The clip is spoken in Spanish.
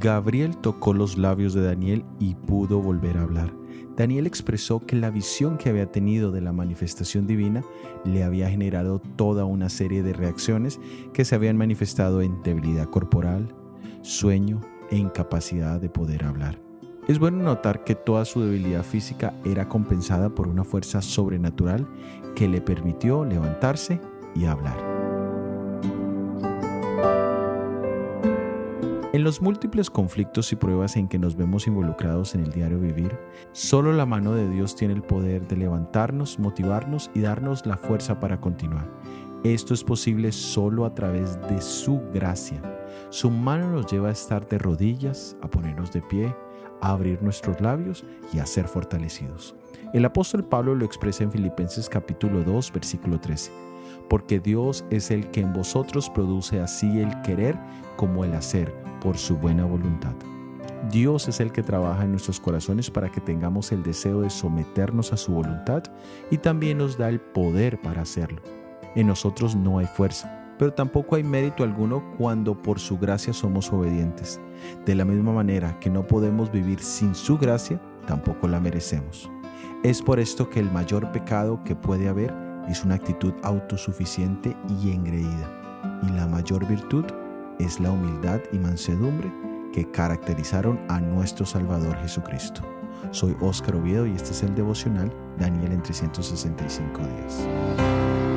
Gabriel tocó los labios de Daniel y pudo volver a hablar. Daniel expresó que la visión que había tenido de la manifestación divina le había generado toda una serie de reacciones que se habían manifestado en debilidad corporal, sueño e incapacidad de poder hablar. Es bueno notar que toda su debilidad física era compensada por una fuerza sobrenatural que le permitió levantarse y hablar. En los múltiples conflictos y pruebas en que nos vemos involucrados en el diario vivir, solo la mano de Dios tiene el poder de levantarnos, motivarnos y darnos la fuerza para continuar. Esto es posible solo a través de su gracia. Su mano nos lleva a estar de rodillas, a ponernos de pie, a abrir nuestros labios y a ser fortalecidos. El apóstol Pablo lo expresa en Filipenses capítulo 2, versículo 13 porque Dios es el que en vosotros produce así el querer como el hacer por su buena voluntad. Dios es el que trabaja en nuestros corazones para que tengamos el deseo de someternos a su voluntad y también nos da el poder para hacerlo. En nosotros no hay fuerza, pero tampoco hay mérito alguno cuando por su gracia somos obedientes. De la misma manera que no podemos vivir sin su gracia, tampoco la merecemos. Es por esto que el mayor pecado que puede haber es una actitud autosuficiente y engreída. Y la mayor virtud es la humildad y mansedumbre que caracterizaron a nuestro Salvador Jesucristo. Soy Óscar Oviedo y este es el devocional Daniel en 365 días.